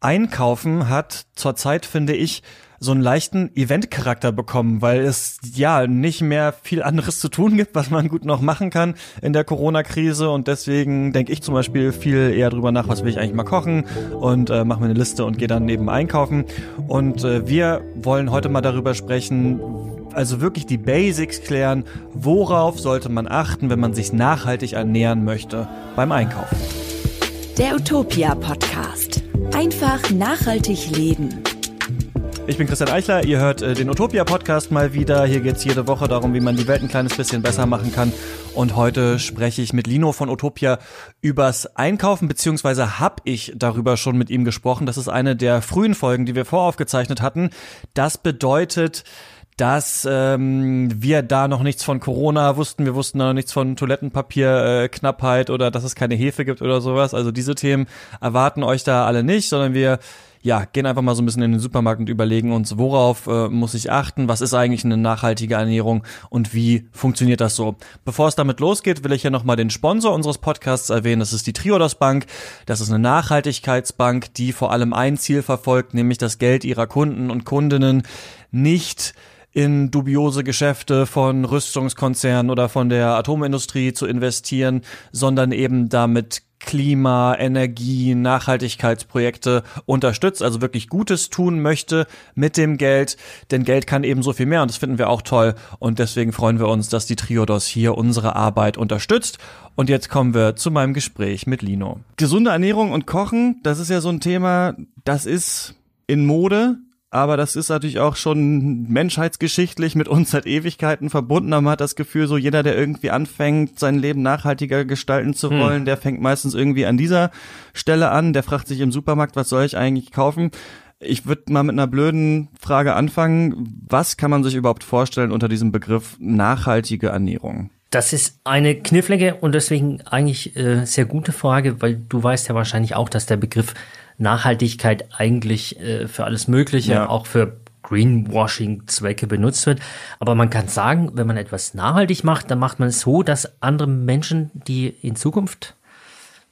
Einkaufen hat zurzeit, finde ich, so einen leichten Eventcharakter bekommen, weil es ja nicht mehr viel anderes zu tun gibt, was man gut noch machen kann in der Corona-Krise und deswegen denke ich zum Beispiel viel eher drüber nach, was will ich eigentlich mal kochen und äh, mache mir eine Liste und gehe dann neben einkaufen und äh, wir wollen heute mal darüber sprechen, also wirklich die Basics klären, worauf sollte man achten, wenn man sich nachhaltig ernähren möchte beim Einkaufen. Der Utopia Podcast. Einfach nachhaltig leben. Ich bin Christian Eichler, ihr hört äh, den Utopia Podcast mal wieder. Hier geht's jede Woche darum, wie man die Welt ein kleines bisschen besser machen kann. Und heute spreche ich mit Lino von Utopia übers Einkaufen, beziehungsweise habe ich darüber schon mit ihm gesprochen. Das ist eine der frühen Folgen, die wir voraufgezeichnet hatten. Das bedeutet, dass ähm, wir da noch nichts von Corona wussten. Wir wussten noch nichts von Toilettenpapierknappheit äh, oder dass es keine Hefe gibt oder sowas. Also diese Themen erwarten euch da alle nicht, sondern wir ja, gehen einfach mal so ein bisschen in den Supermarkt und überlegen uns, worauf äh, muss ich achten, was ist eigentlich eine nachhaltige Ernährung und wie funktioniert das so. Bevor es damit losgeht, will ich ja nochmal den Sponsor unseres Podcasts erwähnen, das ist die Triodos Bank. Das ist eine Nachhaltigkeitsbank, die vor allem ein Ziel verfolgt, nämlich das Geld ihrer Kunden und Kundinnen nicht in dubiose Geschäfte von Rüstungskonzernen oder von der Atomindustrie zu investieren, sondern eben damit Klima, Energie, Nachhaltigkeitsprojekte unterstützt, also wirklich Gutes tun möchte mit dem Geld, denn Geld kann eben so viel mehr und das finden wir auch toll. Und deswegen freuen wir uns, dass die Triodos hier unsere Arbeit unterstützt. Und jetzt kommen wir zu meinem Gespräch mit Lino. Gesunde Ernährung und Kochen, das ist ja so ein Thema, das ist in Mode, aber das ist natürlich auch schon menschheitsgeschichtlich mit uns seit Ewigkeiten verbunden. Man hat das Gefühl, so jeder, der irgendwie anfängt, sein Leben nachhaltiger gestalten zu hm. wollen, hm. der fängt meistens irgendwie an dieser Stelle an. Der fragt sich im Supermarkt, was soll ich eigentlich kaufen? Ich würde mal mit einer blöden Frage anfangen. Was kann man sich überhaupt vorstellen unter diesem Begriff nachhaltige Ernährung? Das ist eine knifflige und deswegen eigentlich äh, sehr gute Frage, weil du weißt ja wahrscheinlich auch, dass der Begriff Nachhaltigkeit eigentlich äh, für alles Mögliche, ja. auch für Greenwashing-Zwecke benutzt wird. Aber man kann sagen, wenn man etwas nachhaltig macht, dann macht man es so, dass andere Menschen, die in Zukunft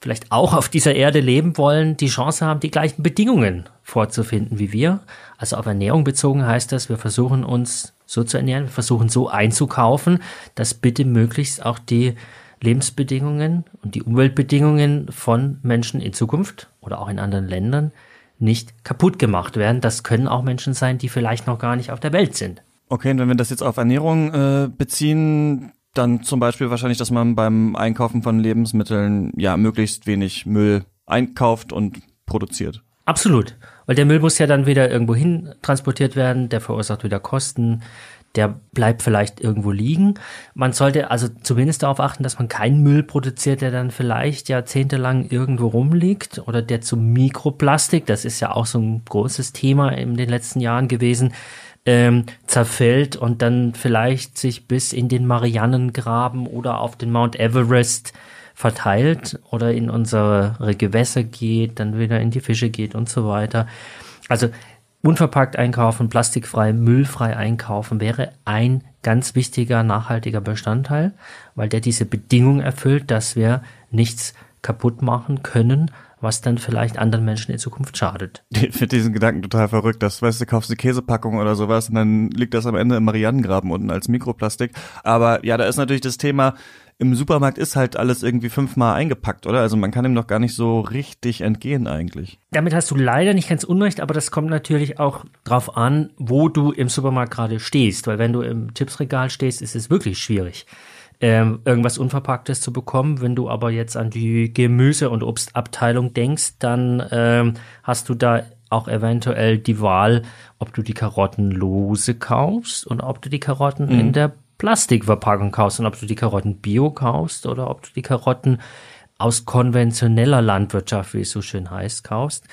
vielleicht auch auf dieser Erde leben wollen, die Chance haben, die gleichen Bedingungen vorzufinden wie wir. Also auf Ernährung bezogen heißt das, wir versuchen uns so zu ernähren, wir versuchen so einzukaufen, dass bitte möglichst auch die Lebensbedingungen und die Umweltbedingungen von Menschen in Zukunft oder auch in anderen Ländern nicht kaputt gemacht werden. Das können auch Menschen sein, die vielleicht noch gar nicht auf der Welt sind. Okay, und wenn wir das jetzt auf Ernährung äh, beziehen, dann zum Beispiel wahrscheinlich, dass man beim Einkaufen von Lebensmitteln ja möglichst wenig Müll einkauft und produziert. Absolut, weil der Müll muss ja dann wieder irgendwo hin transportiert werden, der verursacht wieder Kosten, der bleibt vielleicht irgendwo liegen. Man sollte also zumindest darauf achten, dass man keinen Müll produziert, der dann vielleicht jahrzehntelang irgendwo rumliegt oder der zum Mikroplastik, das ist ja auch so ein großes Thema in den letzten Jahren gewesen, ähm, zerfällt und dann vielleicht sich bis in den Marianengraben oder auf den Mount Everest verteilt oder in unsere Gewässer geht, dann wieder in die Fische geht und so weiter. Also Unverpackt einkaufen, plastikfrei, müllfrei einkaufen wäre ein ganz wichtiger nachhaltiger Bestandteil, weil der diese Bedingung erfüllt, dass wir nichts kaputt machen können, was dann vielleicht anderen Menschen in Zukunft schadet. Ich finde diesen Gedanken total verrückt. Das weißt du, kaufst eine Käsepackung oder sowas und dann liegt das am Ende im Marianengraben unten als Mikroplastik. Aber ja, da ist natürlich das Thema, im Supermarkt ist halt alles irgendwie fünfmal eingepackt, oder? Also man kann ihm doch gar nicht so richtig entgehen eigentlich. Damit hast du leider nicht ganz unrecht, aber das kommt natürlich auch drauf an, wo du im Supermarkt gerade stehst. Weil wenn du im Chipsregal stehst, ist es wirklich schwierig. Ähm, irgendwas Unverpacktes zu bekommen. Wenn du aber jetzt an die Gemüse- und Obstabteilung denkst, dann ähm, hast du da auch eventuell die Wahl, ob du die Karotten lose kaufst und ob du die Karotten mhm. in der Plastikverpackung kaufst und ob du die Karotten bio kaufst oder ob du die Karotten aus konventioneller Landwirtschaft, wie es so schön heißt, kaufst.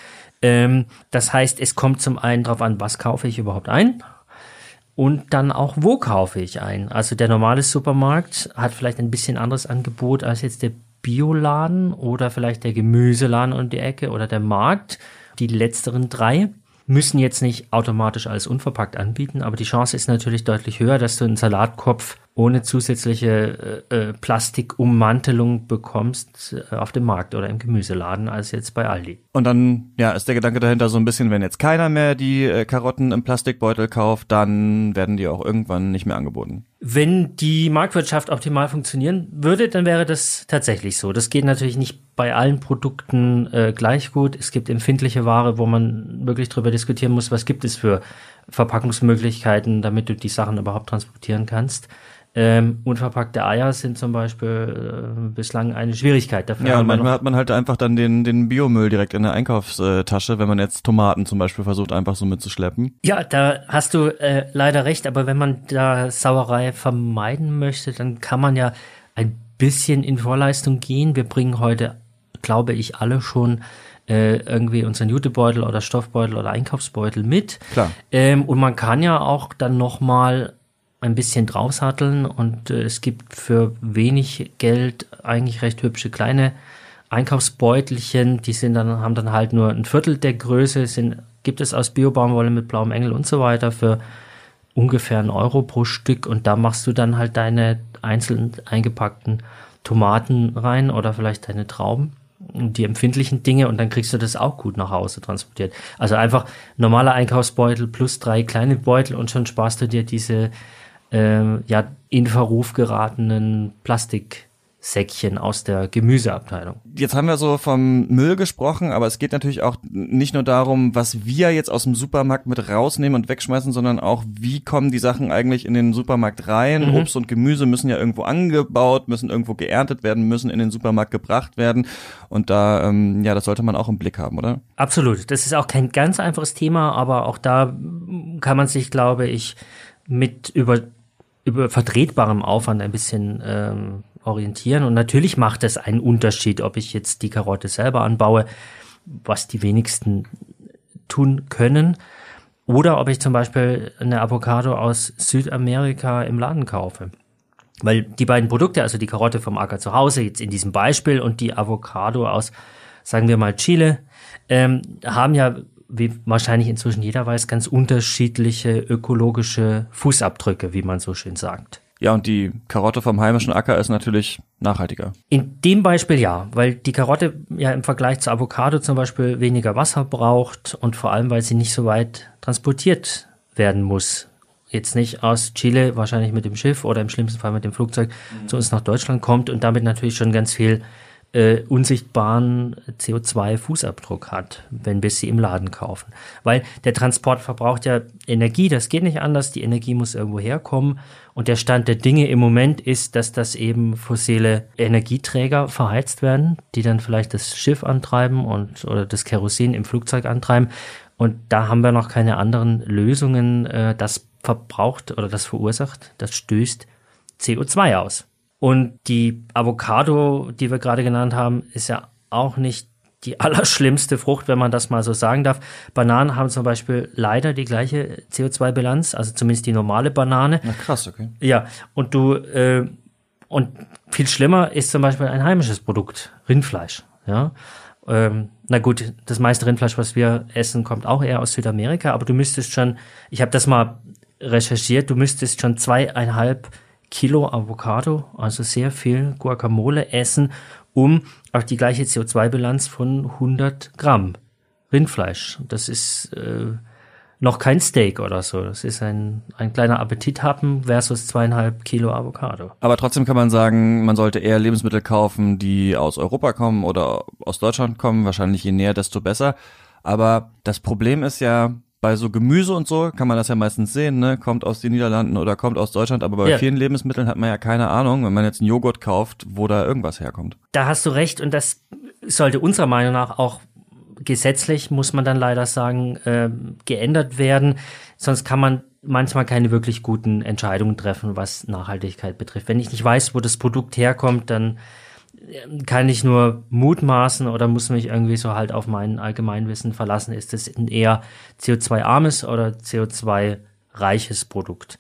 Ähm, das heißt, es kommt zum einen darauf an, was kaufe ich überhaupt ein und dann auch, wo kaufe ich ein. Also der normale Supermarkt hat vielleicht ein bisschen anderes Angebot als jetzt der Bioladen oder vielleicht der Gemüseladen um die Ecke oder der Markt. Die letzteren drei müssen jetzt nicht automatisch alles unverpackt anbieten, aber die Chance ist natürlich deutlich höher, dass du einen Salatkopf ohne zusätzliche äh, äh, Plastikummantelung bekommst äh, auf dem Markt oder im Gemüseladen als jetzt bei Aldi. Und dann ja ist der Gedanke dahinter so ein bisschen, wenn jetzt keiner mehr die äh, Karotten im Plastikbeutel kauft, dann werden die auch irgendwann nicht mehr angeboten. Wenn die Marktwirtschaft optimal funktionieren würde, dann wäre das tatsächlich so. Das geht natürlich nicht bei allen Produkten äh, gleich gut. Es gibt empfindliche Ware, wo man wirklich drüber diskutieren muss, was gibt es für Verpackungsmöglichkeiten, damit du die Sachen überhaupt transportieren kannst. Ähm, unverpackte Eier sind zum Beispiel äh, bislang eine Schwierigkeit. Dafür ja, und manchmal hat man halt einfach dann den, den Biomüll direkt in der Einkaufstasche, wenn man jetzt Tomaten zum Beispiel versucht, einfach so mitzuschleppen. Ja, da hast du äh, leider recht, aber wenn man da Sauerei vermeiden möchte, dann kann man ja ein bisschen in Vorleistung gehen. Wir bringen heute, glaube ich, alle schon äh, irgendwie unseren Jutebeutel oder Stoffbeutel oder Einkaufsbeutel mit. Klar. Ähm, und man kann ja auch dann nochmal ein bisschen draufsatteln und äh, es gibt für wenig Geld eigentlich recht hübsche kleine Einkaufsbeutelchen, die sind dann, haben dann halt nur ein Viertel der Größe, sind, gibt es aus Biobaumwolle mit blauem Engel und so weiter für ungefähr einen Euro pro Stück und da machst du dann halt deine einzeln eingepackten Tomaten rein oder vielleicht deine Trauben die empfindlichen Dinge und dann kriegst du das auch gut nach Hause transportiert. Also einfach normaler Einkaufsbeutel plus drei kleine Beutel und schon sparst du dir diese äh, ja, in Verruf geratenen Plastiksäckchen aus der Gemüseabteilung. Jetzt haben wir so vom Müll gesprochen, aber es geht natürlich auch nicht nur darum, was wir jetzt aus dem Supermarkt mit rausnehmen und wegschmeißen, sondern auch, wie kommen die Sachen eigentlich in den Supermarkt rein? Mhm. Obst und Gemüse müssen ja irgendwo angebaut, müssen irgendwo geerntet werden, müssen in den Supermarkt gebracht werden. Und da, ähm, ja, das sollte man auch im Blick haben, oder? Absolut. Das ist auch kein ganz einfaches Thema, aber auch da kann man sich, glaube ich, mit über über vertretbarem Aufwand ein bisschen ähm, orientieren. Und natürlich macht es einen Unterschied, ob ich jetzt die Karotte selber anbaue, was die wenigsten tun können, oder ob ich zum Beispiel eine Avocado aus Südamerika im Laden kaufe. Weil die beiden Produkte, also die Karotte vom Acker zu Hause, jetzt in diesem Beispiel, und die Avocado aus, sagen wir mal, Chile, ähm, haben ja wie wahrscheinlich inzwischen jeder weiß, ganz unterschiedliche ökologische Fußabdrücke, wie man so schön sagt. Ja, und die Karotte vom heimischen Acker ist natürlich nachhaltiger. In dem Beispiel ja, weil die Karotte ja im Vergleich zur Avocado zum Beispiel weniger Wasser braucht und vor allem, weil sie nicht so weit transportiert werden muss. Jetzt nicht aus Chile, wahrscheinlich mit dem Schiff oder im schlimmsten Fall mit dem Flugzeug mhm. zu uns nach Deutschland kommt und damit natürlich schon ganz viel äh, unsichtbaren CO2-Fußabdruck hat, wenn wir sie im Laden kaufen. Weil der Transport verbraucht ja Energie, das geht nicht anders, die Energie muss irgendwo herkommen und der Stand der Dinge im Moment ist, dass das eben fossile Energieträger verheizt werden, die dann vielleicht das Schiff antreiben und oder das Kerosin im Flugzeug antreiben und da haben wir noch keine anderen Lösungen, äh, das verbraucht oder das verursacht, das stößt CO2 aus. Und die Avocado, die wir gerade genannt haben, ist ja auch nicht die allerschlimmste Frucht, wenn man das mal so sagen darf. Bananen haben zum Beispiel leider die gleiche CO2-Bilanz, also zumindest die normale Banane. Na krass, okay. Ja, und du, äh, und viel schlimmer ist zum Beispiel ein heimisches Produkt, Rindfleisch. Ja, ähm, na gut, das meiste Rindfleisch, was wir essen, kommt auch eher aus Südamerika, aber du müsstest schon, ich habe das mal recherchiert, du müsstest schon zweieinhalb Kilo Avocado, also sehr viel Guacamole essen, um auch die gleiche CO2-Bilanz von 100 Gramm Rindfleisch. Das ist äh, noch kein Steak oder so. Das ist ein, ein kleiner Appetithappen versus zweieinhalb Kilo Avocado. Aber trotzdem kann man sagen, man sollte eher Lebensmittel kaufen, die aus Europa kommen oder aus Deutschland kommen. Wahrscheinlich je näher, desto besser. Aber das Problem ist ja, bei so Gemüse und so kann man das ja meistens sehen, ne? Kommt aus den Niederlanden oder kommt aus Deutschland, aber bei ja. vielen Lebensmitteln hat man ja keine Ahnung, wenn man jetzt einen Joghurt kauft, wo da irgendwas herkommt. Da hast du recht und das sollte unserer Meinung nach auch gesetzlich, muss man dann leider sagen, äh, geändert werden. Sonst kann man manchmal keine wirklich guten Entscheidungen treffen, was Nachhaltigkeit betrifft. Wenn ich nicht weiß, wo das Produkt herkommt, dann kann ich nur mutmaßen oder muss mich irgendwie so halt auf mein Allgemeinwissen verlassen, ist es ein eher CO2-armes oder CO2-reiches Produkt.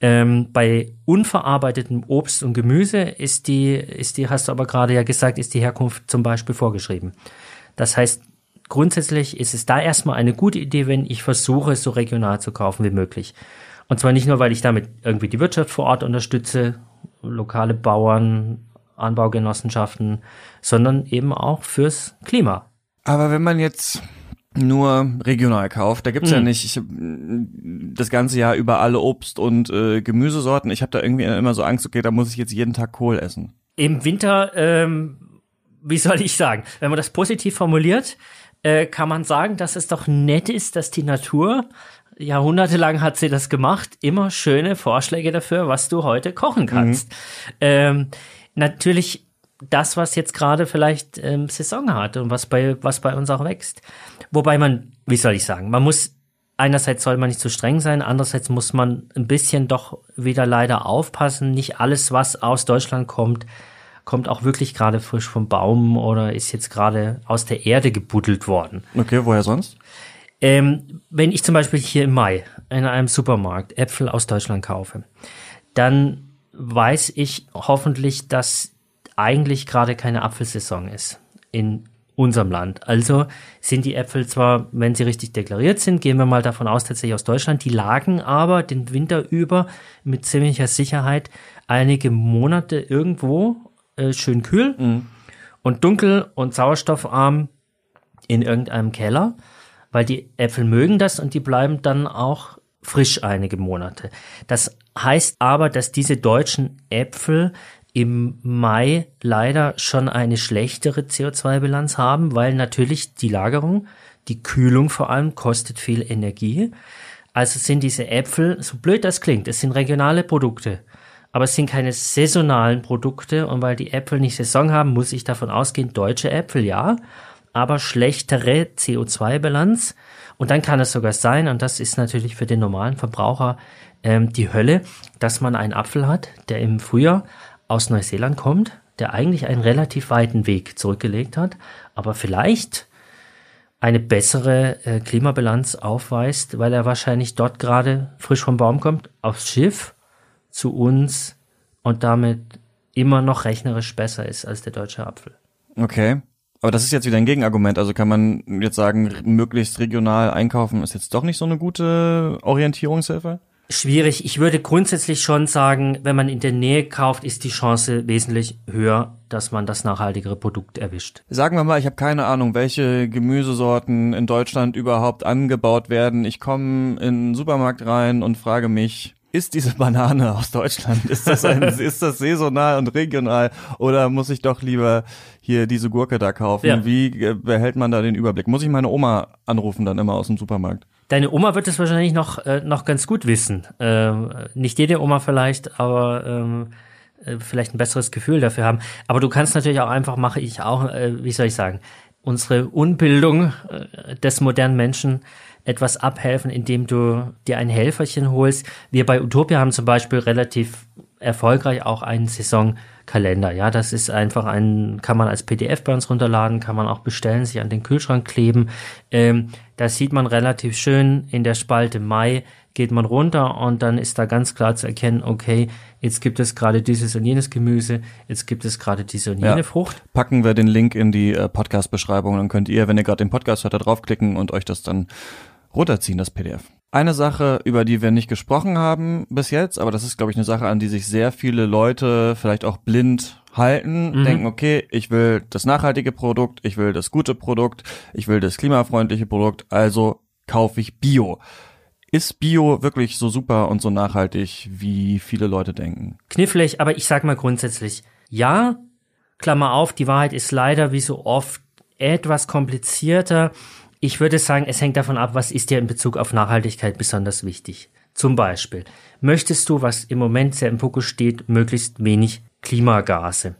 Ähm, bei unverarbeitetem Obst und Gemüse ist die, ist die, hast du aber gerade ja gesagt, ist die Herkunft zum Beispiel vorgeschrieben. Das heißt, grundsätzlich ist es da erstmal eine gute Idee, wenn ich versuche, so regional zu kaufen wie möglich. Und zwar nicht nur, weil ich damit irgendwie die Wirtschaft vor Ort unterstütze, lokale Bauern, Anbaugenossenschaften, sondern eben auch fürs Klima. Aber wenn man jetzt nur regional kauft. Da gibt's Hm. ja nicht ich, das ganze Jahr über alle Obst- und äh, Gemüsesorten. Ich habe da irgendwie immer so Angst, okay, da muss ich jetzt jeden Tag Kohl essen. Im Winter, ähm, wie soll ich sagen, wenn man das positiv formuliert, äh, kann man sagen, dass es doch nett ist, dass die Natur, jahrhundertelang hat sie das gemacht, immer schöne Vorschläge dafür, was du heute kochen kannst. Ähm, natürlich das, was jetzt gerade vielleicht ähm, Saison hat und was bei, was bei uns auch wächst. Wobei man, wie soll ich sagen, man muss einerseits soll man nicht zu streng sein, andererseits muss man ein bisschen doch wieder leider aufpassen. Nicht alles, was aus Deutschland kommt, kommt auch wirklich gerade frisch vom Baum oder ist jetzt gerade aus der Erde gebuddelt worden. Okay, woher sonst? Ähm, wenn ich zum Beispiel hier im Mai in einem Supermarkt Äpfel aus Deutschland kaufe, dann weiß ich hoffentlich, dass eigentlich gerade keine Apfelsaison ist in unserem Land. Also sind die Äpfel zwar, wenn sie richtig deklariert sind, gehen wir mal davon aus, tatsächlich aus Deutschland, die lagen aber den Winter über mit ziemlicher Sicherheit einige Monate irgendwo äh, schön kühl und dunkel und sauerstoffarm in irgendeinem Keller, weil die Äpfel mögen das und die bleiben dann auch frisch einige Monate. Das heißt aber, dass diese deutschen Äpfel im Mai leider schon eine schlechtere CO2-Bilanz haben, weil natürlich die Lagerung, die Kühlung vor allem kostet viel Energie. Also sind diese Äpfel, so blöd das klingt, es sind regionale Produkte, aber es sind keine saisonalen Produkte und weil die Äpfel nicht Saison haben, muss ich davon ausgehen, deutsche Äpfel ja, aber schlechtere CO2-Bilanz. Und dann kann es sogar sein, und das ist natürlich für den normalen Verbraucher ähm, die Hölle, dass man einen Apfel hat, der im Frühjahr aus Neuseeland kommt, der eigentlich einen relativ weiten Weg zurückgelegt hat, aber vielleicht eine bessere äh, Klimabilanz aufweist, weil er wahrscheinlich dort gerade frisch vom Baum kommt, aufs Schiff zu uns und damit immer noch rechnerisch besser ist als der deutsche Apfel. Okay. Aber das ist jetzt wieder ein Gegenargument. Also kann man jetzt sagen, möglichst regional einkaufen ist jetzt doch nicht so eine gute Orientierungshilfe? Schwierig. Ich würde grundsätzlich schon sagen, wenn man in der Nähe kauft, ist die Chance wesentlich höher, dass man das nachhaltigere Produkt erwischt. Sagen wir mal, ich habe keine Ahnung, welche Gemüsesorten in Deutschland überhaupt angebaut werden. Ich komme in den Supermarkt rein und frage mich, ist diese Banane aus Deutschland? Ist das, ein, ist das saisonal und regional? Oder muss ich doch lieber hier diese Gurke da kaufen? Ja. Wie äh, behält man da den Überblick? Muss ich meine Oma anrufen dann immer aus dem Supermarkt? Deine Oma wird es wahrscheinlich noch, äh, noch ganz gut wissen. Ähm, nicht jede Oma vielleicht, aber ähm, äh, vielleicht ein besseres Gefühl dafür haben. Aber du kannst natürlich auch einfach, mache ich auch, äh, wie soll ich sagen, unsere Unbildung äh, des modernen Menschen etwas abhelfen, indem du dir ein Helferchen holst. Wir bei Utopia haben zum Beispiel relativ erfolgreich auch einen Saisonkalender. Ja, das ist einfach ein, kann man als PDF bei uns runterladen, kann man auch bestellen, sich an den Kühlschrank kleben. Ähm, da sieht man relativ schön in der Spalte Mai geht man runter und dann ist da ganz klar zu erkennen, okay, jetzt gibt es gerade dieses und jenes Gemüse, jetzt gibt es gerade diese und jene Ja. Frucht. Packen wir den Link in die äh, Podcast-Beschreibung, dann könnt ihr, wenn ihr gerade den Podcast hört, da draufklicken und euch das dann runterziehen, das PDF. Eine Sache, über die wir nicht gesprochen haben bis jetzt, aber das ist, glaube ich, eine Sache, an die sich sehr viele Leute vielleicht auch blind halten, denken, okay, ich will das nachhaltige Produkt, ich will das gute Produkt, ich will das klimafreundliche Produkt, also kaufe ich Bio. Ist Bio wirklich so super und so nachhaltig, wie viele Leute denken? Knifflig, aber ich sag mal grundsätzlich, ja, Klammer auf, die Wahrheit ist leider wie so oft etwas komplizierter. Ich würde sagen, es hängt davon ab, was ist dir in Bezug auf Nachhaltigkeit besonders wichtig. Zum Beispiel, möchtest du, was im Moment sehr im Fokus steht, möglichst wenig Klimagase.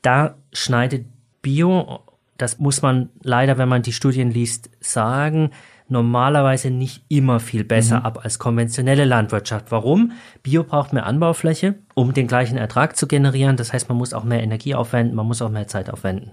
Da schneidet Bio, das muss man leider, wenn man die Studien liest, sagen, normalerweise nicht immer viel besser ab als konventionelle Landwirtschaft. Warum? Bio braucht mehr Anbaufläche, um den gleichen Ertrag zu generieren. Das heißt, man muss auch mehr Energie aufwenden, man muss auch mehr Zeit aufwenden.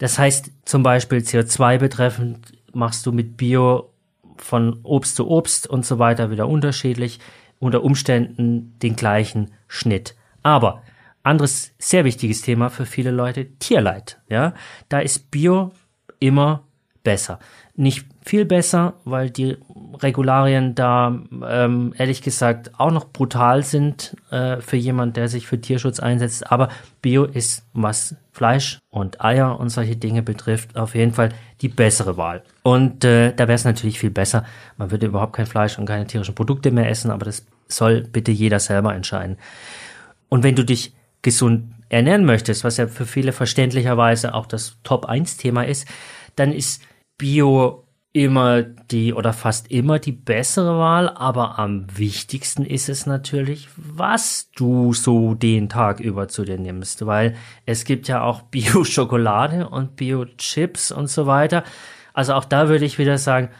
Das heißt, zum Beispiel CO2 betreffend machst du mit Bio von Obst zu Obst und so weiter wieder unterschiedlich, unter Umständen den gleichen Schnitt. Aber anderes sehr wichtiges Thema für viele Leute, Tierleid. Ja, da ist Bio immer besser. Nicht viel besser, weil die Regularien da ähm, ehrlich gesagt auch noch brutal sind äh, für jemand, der sich für Tierschutz einsetzt. Aber Bio ist, was Fleisch und Eier und solche Dinge betrifft, auf jeden Fall die bessere Wahl. Und äh, da wäre es natürlich viel besser. Man würde überhaupt kein Fleisch und keine tierischen Produkte mehr essen, aber das soll bitte jeder selber entscheiden. Und wenn du dich gesund ernähren möchtest, was ja für viele verständlicherweise auch das Top-1-Thema ist, dann ist Bio immer die oder fast immer die bessere Wahl, aber am wichtigsten ist es natürlich, was du so den Tag über zu dir nimmst, weil es gibt ja auch Bio-Schokolade und Bio-Chips und so weiter. Also auch da würde ich wieder sagen,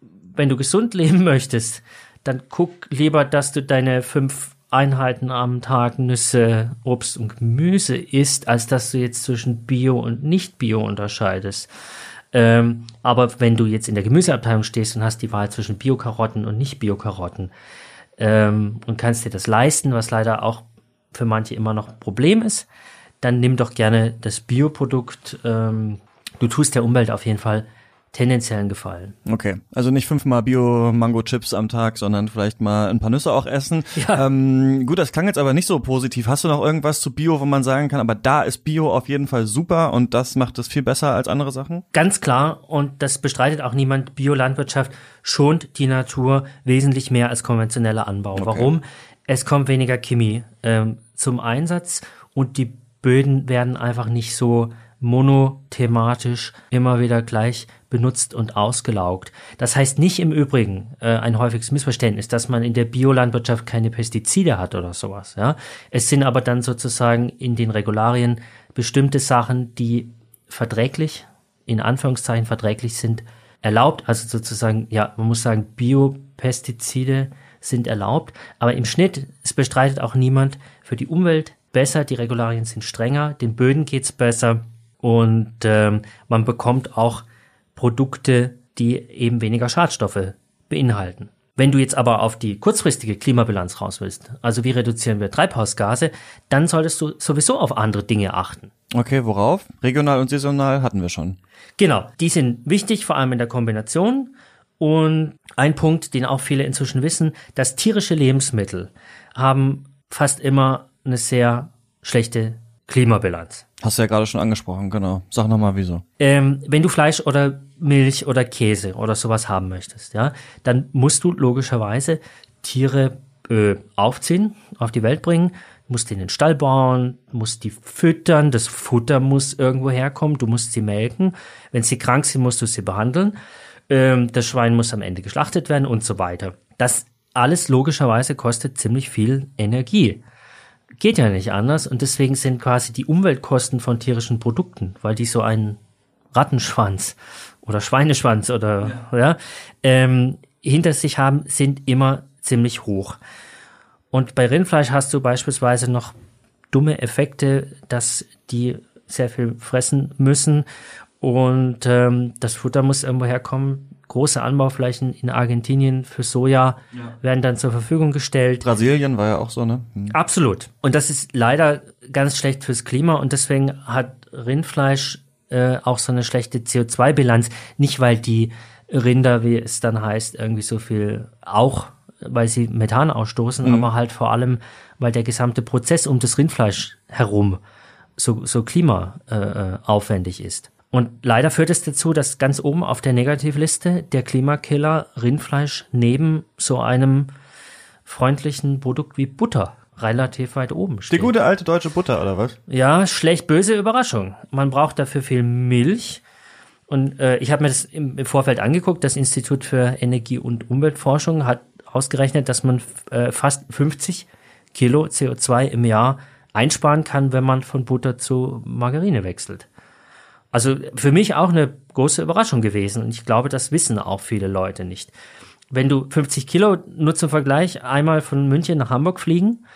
wenn du gesund leben möchtest, dann guck lieber, dass du deine fünf Einheiten am Tag Nüsse, Obst und Gemüse isst, als dass du jetzt zwischen Bio und Nicht-Bio unterscheidest. Ähm, aber wenn du jetzt in der Gemüseabteilung stehst und hast die Wahl zwischen Bio-Karotten und Nicht-Bio-Karotten ähm, und kannst dir das leisten, was leider auch für manche immer noch ein Problem ist, dann nimm doch gerne das Bioprodukt. Ähm, du tust der Umwelt auf jeden Fall tendenziellen Gefallen. Okay, also nicht fünfmal Bio-Mango-Chips am Tag, sondern vielleicht mal ein paar Nüsse auch essen. Ja. Ähm, gut, das klang jetzt aber nicht so positiv. Hast du noch irgendwas zu Bio, wo man sagen kann, aber da ist Bio auf jeden Fall super und das macht es viel besser als andere Sachen? Ganz klar und das bestreitet auch niemand. Biolandwirtschaft schont die Natur wesentlich mehr als konventioneller Anbau. Okay. Warum? Es kommt weniger Chemie ähm, zum Einsatz und die Böden werden einfach nicht so monothematisch immer wieder gleich benutzt und ausgelaugt. Das heißt nicht im Übrigen äh, ein häufiges Missverständnis, dass man in der Biolandwirtschaft keine Pestizide hat oder sowas. Ja? Es sind aber dann sozusagen in den Regularien bestimmte Sachen, die verträglich, in Anführungszeichen verträglich sind, erlaubt. Also sozusagen, ja, man muss sagen, Biopestizide sind erlaubt, aber im Schnitt, es bestreitet auch niemand, für die Umwelt besser, die Regularien sind strenger, den Böden geht's besser und ähm, man bekommt auch Produkte, die eben weniger Schadstoffe beinhalten. Wenn du jetzt aber auf die kurzfristige Klimabilanz raus willst, also wie reduzieren wir Treibhausgase, dann solltest du sowieso auf andere Dinge achten. Okay, worauf? Regional und saisonal hatten wir schon. Genau, die sind wichtig, vor allem in der Kombination. Und ein Punkt, den auch viele inzwischen wissen, dass tierische Lebensmittel haben fast immer eine sehr schlechte Klimabilanz. Hast du ja gerade schon angesprochen, genau. Sag nochmal wieso. Ähm, wenn du Fleisch oder Milch oder Käse oder sowas haben möchtest, ja, dann musst du logischerweise Tiere äh, aufziehen, auf die Welt bringen, musst in den Stall bauen, musst die füttern, das Futter muss irgendwo herkommen, du musst sie melken. Wenn sie krank sind, musst du sie behandeln. Ähm, das Schwein muss am Ende geschlachtet werden und so weiter. Das alles logischerweise kostet ziemlich viel Energie. Geht ja nicht anders und deswegen sind quasi die Umweltkosten von tierischen Produkten, weil die so einen Rattenschwanz oder Schweineschwanz oder ja, ja ähm, hinter sich haben, sind immer ziemlich hoch. Und bei Rindfleisch hast du beispielsweise noch dumme Effekte, dass die sehr viel fressen müssen und ähm, das Futter muss irgendwo herkommen große Anbauflächen in Argentinien für Soja ja. werden dann zur Verfügung gestellt. Brasilien war ja auch so, ne? Hm. Absolut. Und das ist leider ganz schlecht fürs Klima und deswegen hat Rindfleisch äh, auch so eine schlechte CO2-Bilanz. Nicht, weil die Rinder, wie es dann heißt, irgendwie so viel auch, weil sie Methan ausstoßen, mhm. aber halt vor allem, weil der gesamte Prozess um das Rindfleisch herum so, so klimaaufwendig äh, ist. Und leider führt es dazu, dass ganz oben auf der Negativliste der Klimakiller Rindfleisch neben so einem freundlichen Produkt wie Butter relativ weit oben steht. Die gute alte deutsche Butter, oder was? Ja, schlecht böse Überraschung. Man braucht dafür viel Milch. Und äh, ich habe mir das im, im, Vorfeld angeguckt. Das Institut für Energie- und Umweltforschung hat ausgerechnet, dass man äh, fast 50 Kilo CO2 im Jahr einsparen kann, wenn man von Butter zu Margarine wechselt. Also für mich auch eine große Überraschung gewesen und ich glaube, das wissen auch viele Leute nicht. Wenn du 50 Kilo, nur zum Vergleich, einmal von München nach Hamburg fliegen,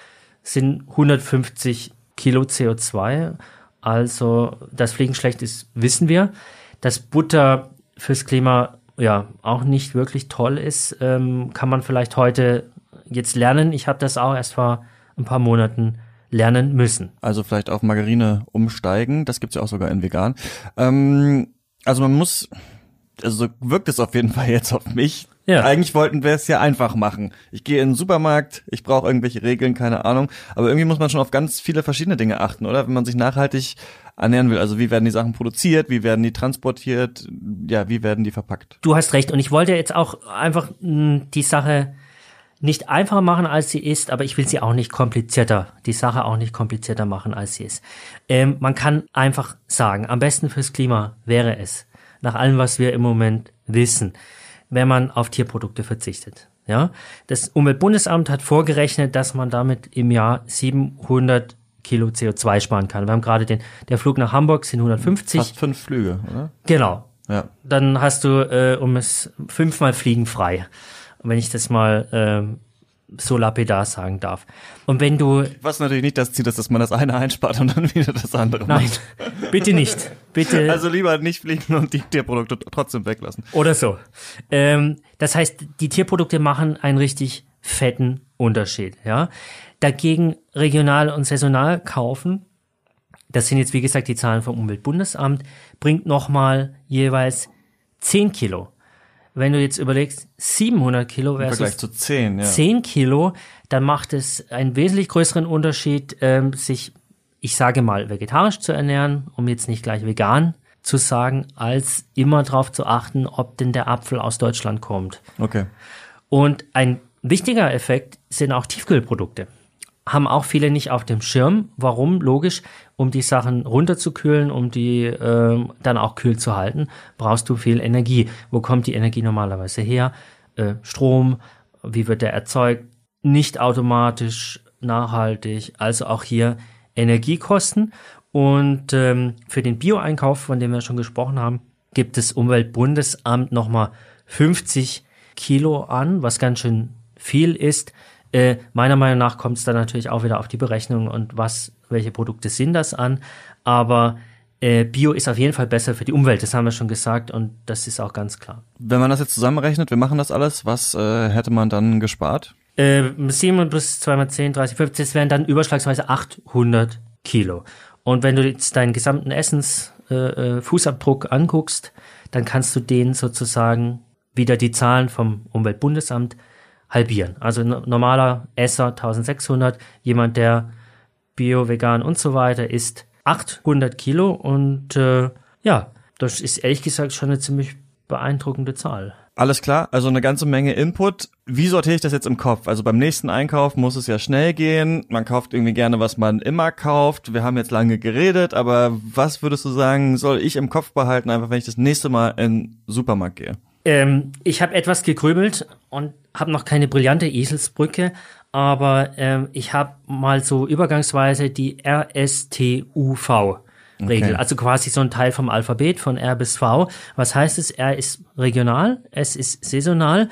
sind 150 Kilo CO2. Also, dass Fliegen schlecht ist, wissen wir. Dass Butter fürs Klima ja auch nicht wirklich toll ist, ähm, kann man vielleicht heute jetzt lernen. Ich habe das auch erst vor ein paar Monaten lernen müssen. Also vielleicht auf Margarine umsteigen, das gibt's ja auch sogar in vegan. Ähm, also man muss also so wirkt es auf jeden Fall jetzt auf mich. Ja. Eigentlich wollten wir es ja einfach machen. Ich gehe in den Supermarkt, ich brauche irgendwelche Regeln, keine Ahnung. Aber irgendwie muss man schon auf ganz viele verschiedene Dinge achten, oder? Wenn man sich nachhaltig ernähren will. Also wie werden die Sachen produziert, wie werden die transportiert, ja, wie werden die verpackt? Du hast recht. Und ich wollte jetzt auch einfach mh, die Sache nicht einfacher machen, als sie ist, aber ich will sie auch nicht komplizierter, die Sache auch nicht komplizierter machen, als sie ist. Ähm, man kann einfach sagen, am besten fürs Klima wäre es, nach allem, was wir im Moment wissen, wenn man auf Tierprodukte verzichtet. Ja, das Umweltbundesamt hat vorgerechnet, dass man damit im Jahr 700 Kilo CO2 sparen kann. Wir haben gerade den, der Flug nach Hamburg sind 150. Fast fünf Flüge, oder? Genau. Ja. Dann hast du, äh, um es fünfmal fliegen frei. Wenn ich das mal ähm, so lapidar sagen darf. Und wenn du, Was natürlich nicht das Ziel ist, dass man das eine einspart und dann wieder das andere nein, macht. bitte nicht, bitte. Also lieber nicht fliegen und die Tierprodukte trotzdem weglassen. Oder so. Ähm, das heißt, die Tierprodukte machen einen richtig fetten Unterschied. Ja, dagegen regional und saisonal kaufen. Das sind jetzt wie gesagt die Zahlen vom Umweltbundesamt. Bringt nochmal jeweils 10 Kilo. Wenn du jetzt überlegst, 700 Kilo Im Vergleich versus zu zehn, ja. 10 Kilo, dann macht es einen wesentlich größeren Unterschied, ähm, sich, ich sage mal, vegetarisch zu ernähren, um jetzt nicht gleich vegan zu sagen, als immer darauf zu achten, ob denn der Apfel aus Deutschland kommt. Okay. Und ein wichtiger Effekt sind auch Tiefkühlprodukte. Haben auch viele nicht auf dem Schirm. Warum? Logisch, um die Sachen runterzukühlen, um die ähm, dann auch kühl zu halten, brauchst du viel Energie. Wo kommt die Energie normalerweise her? Äh, Strom, wie wird der erzeugt? Nicht automatisch, nachhaltig, also auch hier Energiekosten. Und ähm, für den Bioeinkauf, von dem wir schon gesprochen haben, gibt das Umweltbundesamt nochmal 50 Kilo an, was ganz schön viel ist. Äh, meiner Meinung nach kommt es dann natürlich auch wieder auf die Berechnung und was, welche Produkte sind das an. Aber äh, Bio ist auf jeden Fall besser für die Umwelt, das haben wir schon gesagt und das ist auch ganz klar. Wenn man das jetzt zusammenrechnet, wir machen das alles, was äh, hätte man dann gespart? Äh, 7 plus 2 mal 10, 30, 50, das wären dann überschlagsweise 800 Kilo. Und wenn du jetzt deinen gesamten Essensfußabdruck äh, äh, anguckst, dann kannst du den sozusagen wieder die Zahlen vom Umweltbundesamt halbieren. Also no normaler Esser 1600, jemand, der Bio, Vegan und so weiter isst, 800 Kilo und äh, ja, das ist ehrlich gesagt schon eine ziemlich beeindruckende Zahl. Alles klar, also eine ganze Menge Input. Wie sortiere ich das jetzt im Kopf? Also beim nächsten Einkauf muss es ja schnell gehen. Man kauft irgendwie gerne, was man immer kauft. Wir haben jetzt lange geredet, aber was würdest du sagen, soll ich im Kopf behalten, einfach wenn ich das nächste Mal in den Supermarkt gehe? Ähm, ich habe etwas gegrübelt und habe noch keine brillante Eselsbrücke, aber ähm, ich habe mal so übergangsweise die RSTUV. Regel, Okay. also quasi so ein Teil vom Alphabet von R bis V. Was heißt es? R ist regional, S ist saisonal,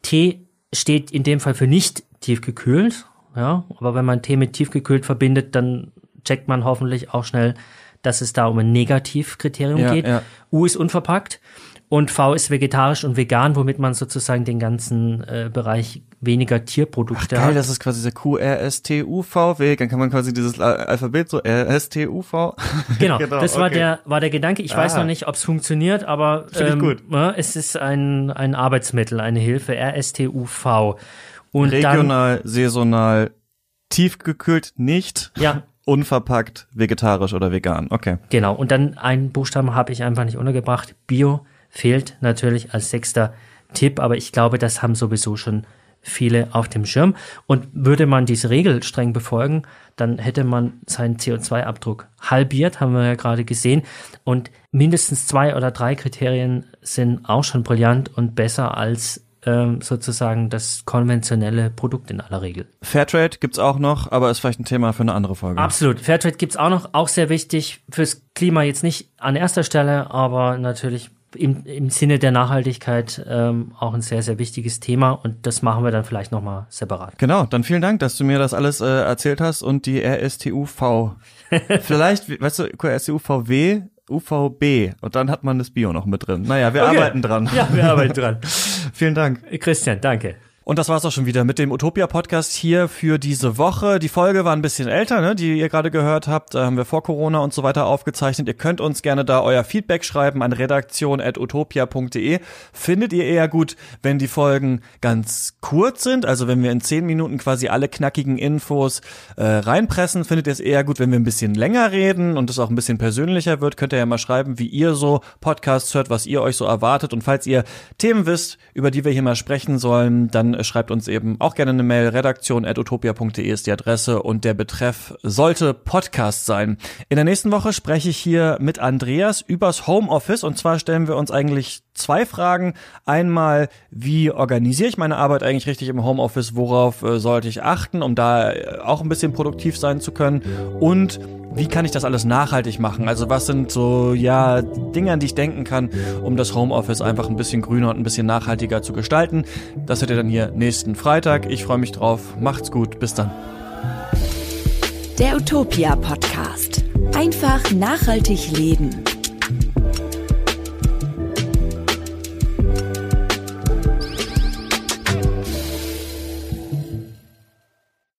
T steht in dem Fall für nicht tiefgekühlt, ja, aber wenn man T mit tiefgekühlt verbindet, dann checkt man hoffentlich auch schnell, dass es da um ein Negativkriterium Ja, geht. ja. U ist unverpackt und V ist vegetarisch und vegan, womit man sozusagen den ganzen äh, Bereich weniger Tierprodukte Geil, hat. das ist quasi der QRSTUV-Weg. Dann kann man quasi dieses Al- Alphabet so RSTUV. Genau, das war okay. der war der Gedanke. Ich weiß Ah. noch nicht, ob es funktioniert, aber gut. ja, es ist ein ein Arbeitsmittel, eine Hilfe. RSTUV und dann Regional, saisonal, tiefgekühlt, nicht, ja unverpackt, vegetarisch oder vegan. Okay. Genau, und dann einen Buchstaben habe ich einfach nicht untergebracht. Bio fehlt natürlich als sechster Tipp, aber ich glaube, das haben sowieso schon viele auf dem Schirm. Und würde man diese Regel streng befolgen, dann hätte man seinen CO2-Abdruck halbiert, haben wir ja gerade gesehen. Und mindestens zwei oder drei Kriterien sind auch schon brillant und besser als ähm, sozusagen das konventionelle Produkt in aller Regel. Fairtrade gibt's auch noch, aber ist vielleicht ein Thema für eine andere Folge. Absolut. Fairtrade gibt's auch noch, auch sehr wichtig fürs Klima jetzt nicht an erster Stelle, aber natürlich im, im Sinne der Nachhaltigkeit ähm, auch ein sehr, sehr wichtiges Thema und das machen wir dann vielleicht nochmal separat. Genau, dann vielen Dank, dass du mir das alles äh, erzählt hast und die RSTUV. Vielleicht, weißt du, RSTUVW, UVB und dann hat man das Bio noch mit drin. Naja, wir Okay. arbeiten dran. Ja, wir arbeiten dran. Vielen Dank. Christian, danke. Und das war's auch schon wieder mit dem Utopia Podcast hier für diese Woche. Die Folge war ein bisschen älter, ne, die ihr gerade gehört habt. Da haben wir vor Corona und so weiter aufgezeichnet. Ihr könnt uns gerne da euer Feedback schreiben an redaktion.utopia.de. Findet ihr eher gut, wenn die Folgen ganz kurz sind, also wenn wir in zehn Minuten quasi alle knackigen Infos äh, reinpressen? Findet ihr es eher gut, wenn wir ein bisschen länger reden und es auch ein bisschen persönlicher wird? Könnt ihr ja mal schreiben, wie ihr so Podcasts hört, was ihr euch so erwartet. Und falls ihr Themen wisst, über die wir hier mal sprechen sollen, dann äh, schreibt uns eben auch gerne eine Mail. Redaktion.utopia.de ist die Adresse und der Betreff sollte Podcast sein. In der nächsten Woche spreche ich hier mit Andreas übers Homeoffice und zwar stellen wir uns eigentlich zwei Fragen. Einmal, wie organisiere ich meine Arbeit eigentlich richtig im Homeoffice? Worauf äh, sollte ich achten, um da äh, auch ein bisschen produktiv sein zu können? Und wie kann ich das alles nachhaltig machen? Also was sind so, ja, Dinge, an die ich denken kann, um das Homeoffice einfach ein bisschen grüner und ein bisschen nachhaltiger zu gestalten? Das hört ihr dann hier nächsten Freitag. Ich freue mich drauf. Macht's gut. Bis dann. Der Utopia Podcast. Einfach nachhaltig leben.